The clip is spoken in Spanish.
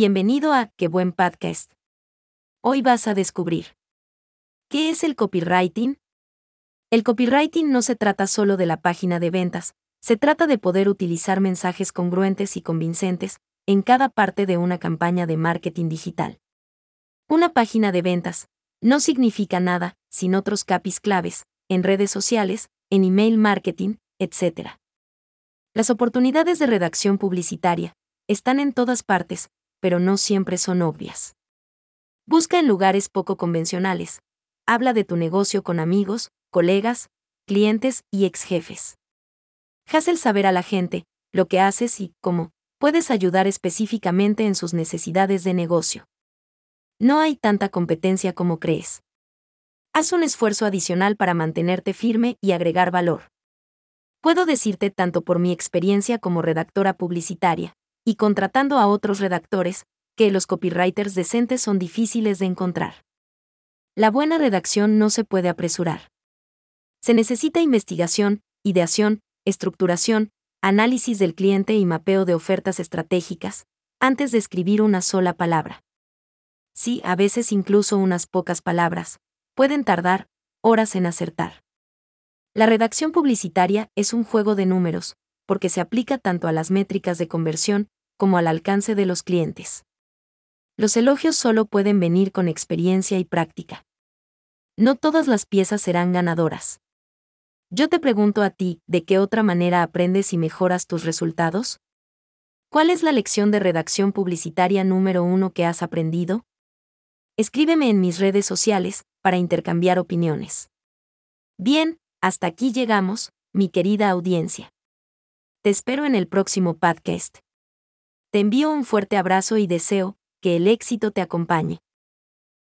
Bienvenido a Qué buen podcast. Hoy vas a descubrir ¿Qué es el copywriting? El copywriting no se trata solo de la página de ventas, se trata de poder utilizar mensajes congruentes y convincentes en cada parte de una campaña de marketing digital. Una página de ventas no significa nada sin otros capis claves, en redes sociales, en email marketing, etc. Las oportunidades de redacción publicitaria están en todas partes, pero no siempre son obvias. Busca en lugares poco convencionales. Habla de tu negocio con amigos, colegas, clientes y ex jefes. Haz el saber a la gente lo que haces y cómo puedes ayudar específicamente en sus necesidades de negocio. No hay tanta competencia como crees. Haz un esfuerzo adicional para mantenerte firme y agregar valor. Puedo decirte tanto por mi experiencia como redactora publicitaria, y contratando a otros redactores, que los copywriters decentes son difíciles de encontrar. La buena redacción no se puede apresurar. Se necesita investigación, ideación, estructuración, análisis del cliente y mapeo de ofertas estratégicas, antes de escribir una sola palabra. Sí, a veces incluso unas pocas palabras, pueden tardar horas en acertar. La redacción publicitaria es un juego de números, porque se aplica tanto a las métricas de conversión como al alcance de los clientes. Los elogios solo pueden venir con experiencia y práctica. No todas las piezas serán ganadoras. Yo te pregunto a ti, ¿de qué otra manera aprendes y mejoras tus resultados? ¿Cuál es la lección de redacción publicitaria número uno que has aprendido? Escríbeme en mis redes sociales para intercambiar opiniones. Bien, hasta aquí llegamos, mi querida audiencia. Te espero en el próximo podcast. Te envío un fuerte abrazo y deseo que el éxito te acompañe.